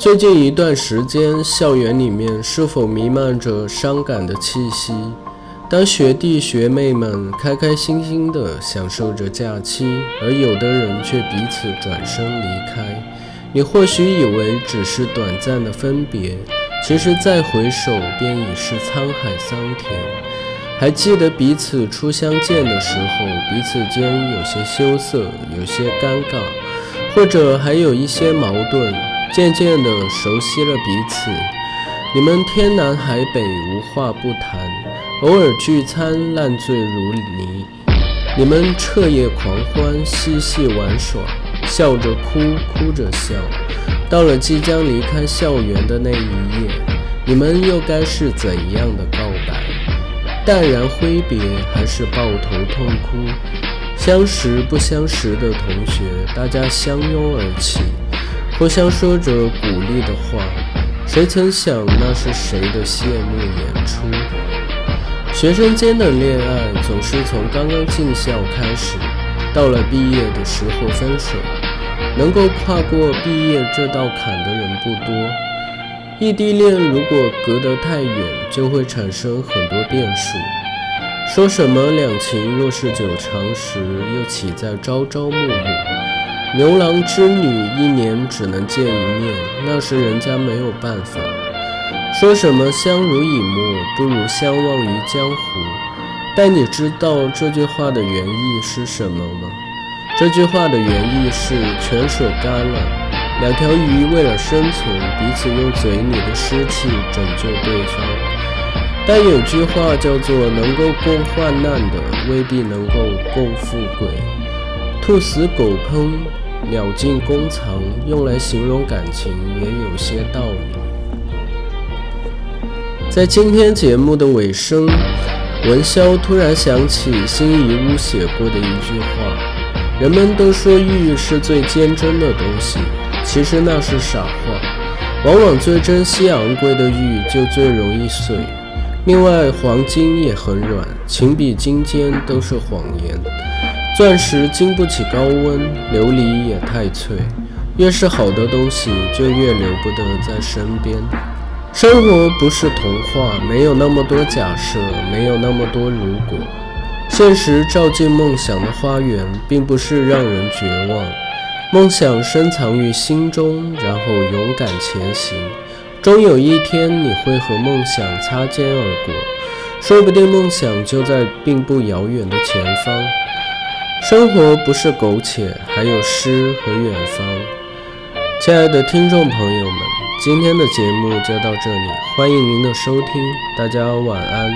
最近一段时间，校园里面是否弥漫着伤感的气息？当学弟学妹们开开心心地享受着假期，而有的人却彼此转身离开，你或许以为只是短暂的分别，其实再回首便已是沧海桑田。还记得彼此初相见的时候，彼此间有些羞涩，有些尴尬，或者还有一些矛盾。渐渐地熟悉了彼此，你们天南海北无话不谈。偶尔聚餐，烂醉如泥。你们彻夜狂欢，嬉戏玩耍，笑着哭，哭着笑。到了即将离开校园的那一夜，你们又该是怎样的告白？淡然挥别，还是抱头痛哭？相识不相识的同学，大家相拥而泣，互相说着鼓励的话。谁曾想，那是谁的谢幕演出？学生间的恋爱总是从刚刚进校开始，到了毕业的时候分手。能够跨过毕业这道坎的人不多。异地恋如果隔得太远，就会产生很多变数。说什么两情若是久长时，又岂在朝朝暮暮？牛郎织女一年只能见一面，那是人家没有办法。说什么相濡以沫不如相忘于江湖？但你知道这句话的原意是什么吗？这句话的原意是泉水干了，两条鱼为了生存，彼此用嘴里的湿气拯救对方。但有句话叫做能够共患难的，未必能够共富贵。兔死狗烹，鸟尽弓藏，用来形容感情也有些道理。在今天节目的尾声，文潇突然想起辛夷坞写过的一句话：“人们都说玉是最坚贞的东西，其实那是傻话。往往最珍惜昂贵的玉就最容易碎。另外，黄金也很软，情比金坚都是谎言。钻石经不起高温，琉璃也太脆。越是好的东西，就越留不得在身边。”生活不是童话，没有那么多假设，没有那么多如果。现实照进梦想的花园，并不是让人绝望。梦想深藏于心中，然后勇敢前行。终有一天，你会和梦想擦肩而过，说不定梦想就在并不遥远的前方。生活不是苟且，还有诗和远方。亲爱的听众朋友们。今天的节目就到这里，欢迎您的收听，大家晚安。